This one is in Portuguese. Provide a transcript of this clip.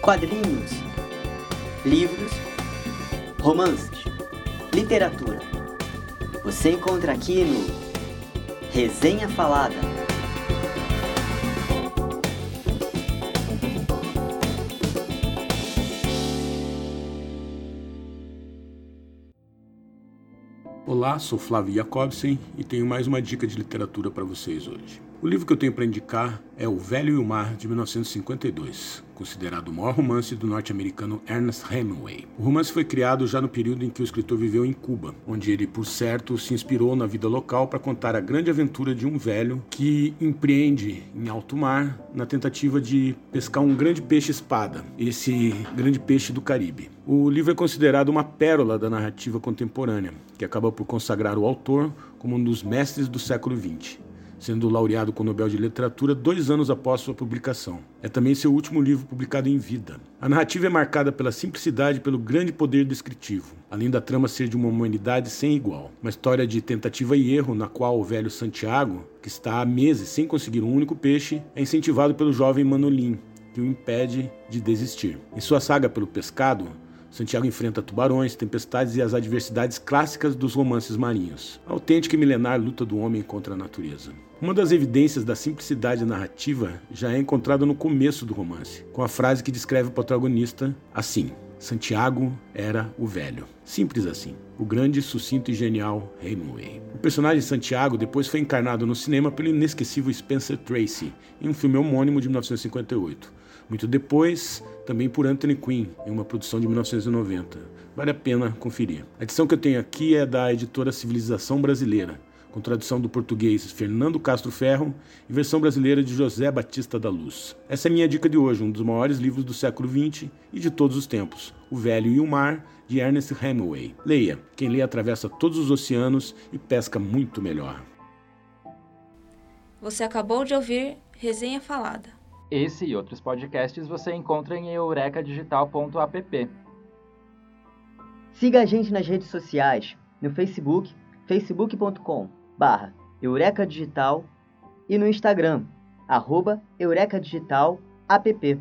quadrinhos, livros, romances, literatura. Você encontra aqui no Resenha Falada. Olá, sou Flávio Jacobsen e tenho mais uma dica de literatura para vocês hoje. O livro que eu tenho para indicar é O Velho e o Mar, de 1952, considerado o maior romance do norte-americano Ernest Hemingway. O romance foi criado já no período em que o escritor viveu em Cuba, onde ele, por certo, se inspirou na vida local para contar a grande aventura de um velho que empreende em alto mar na tentativa de pescar um grande peixe-espada, esse grande peixe do Caribe. O livro é considerado uma pérola da narrativa contemporânea, que acaba por consagrar o autor como um dos mestres do século XX sendo laureado com o Nobel de Literatura dois anos após sua publicação. É também seu último livro publicado em vida. A narrativa é marcada pela simplicidade e pelo grande poder descritivo, além da trama ser de uma humanidade sem igual. Uma história de tentativa e erro na qual o velho Santiago, que está há meses sem conseguir um único peixe, é incentivado pelo jovem Manolin, que o impede de desistir. Em sua saga pelo pescado, Santiago enfrenta tubarões, tempestades e as adversidades clássicas dos romances marinhos. A autêntica e milenar luta do homem contra a natureza. Uma das evidências da simplicidade narrativa já é encontrada no começo do romance, com a frase que descreve o protagonista assim: Santiago era o velho. Simples assim. O grande, sucinto e genial Hemingway. O personagem Santiago depois foi encarnado no cinema pelo inesquecível Spencer Tracy, em um filme homônimo de 1958. Muito depois, também por Anthony Quinn, em uma produção de 1990. Vale a pena conferir. A edição que eu tenho aqui é da editora Civilização Brasileira, com tradução do português Fernando Castro Ferro e versão brasileira de José Batista da Luz. Essa é minha dica de hoje, um dos maiores livros do século XX e de todos os tempos, O Velho e o Mar, de Ernest Hemingway. Leia, quem lê atravessa todos os oceanos e pesca muito melhor. Você acabou de ouvir Resenha Falada. Esse e outros podcasts você encontra em eurecadigital.app. Siga a gente nas redes sociais, no Facebook, facebook.com barra e no Instagram, arroba Eureka Digital app.